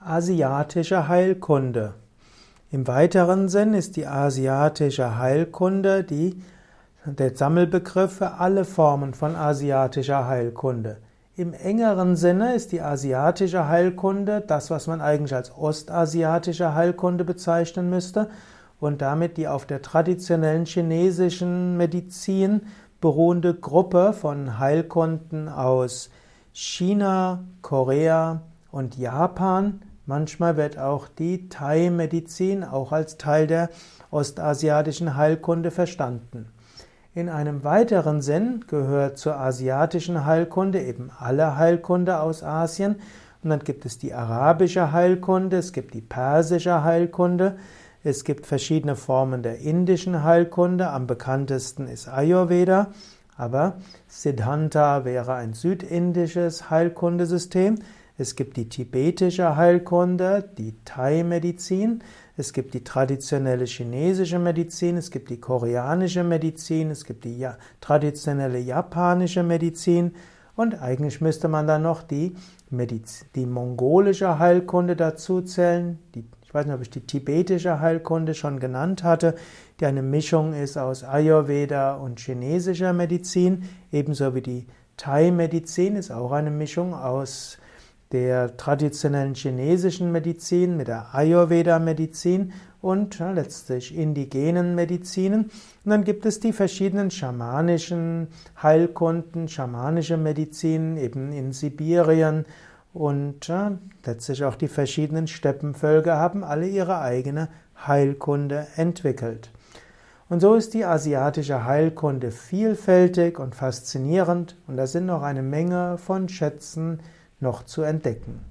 Asiatische Heilkunde. Im weiteren Sinn ist die asiatische Heilkunde die, der Sammelbegriff für alle Formen von asiatischer Heilkunde. Im engeren Sinne ist die asiatische Heilkunde das, was man eigentlich als ostasiatische Heilkunde bezeichnen müsste und damit die auf der traditionellen chinesischen Medizin beruhende Gruppe von Heilkunden aus China, Korea und Japan Manchmal wird auch die Thai-Medizin auch als Teil der ostasiatischen Heilkunde verstanden. In einem weiteren Sinn gehört zur asiatischen Heilkunde eben alle Heilkunde aus Asien. Und dann gibt es die arabische Heilkunde, es gibt die persische Heilkunde, es gibt verschiedene Formen der indischen Heilkunde. Am bekanntesten ist Ayurveda, aber Siddhanta wäre ein südindisches Heilkundesystem. Es gibt die tibetische Heilkunde, die Thai-Medizin, es gibt die traditionelle chinesische Medizin, es gibt die koreanische Medizin, es gibt die traditionelle japanische Medizin. Und eigentlich müsste man dann noch die, Mediz die mongolische Heilkunde dazu zählen. Die, ich weiß nicht, ob ich die tibetische Heilkunde schon genannt hatte, die eine Mischung ist aus Ayurveda und chinesischer Medizin, ebenso wie die Thai-Medizin ist auch eine Mischung aus der traditionellen chinesischen Medizin, mit der Ayurveda-Medizin und letztlich indigenen Medizinen. Und dann gibt es die verschiedenen schamanischen Heilkunden, schamanische Medizin eben in Sibirien und ja, letztlich auch die verschiedenen Steppenvölker haben alle ihre eigene Heilkunde entwickelt. Und so ist die asiatische Heilkunde vielfältig und faszinierend und da sind noch eine Menge von Schätzen, noch zu entdecken.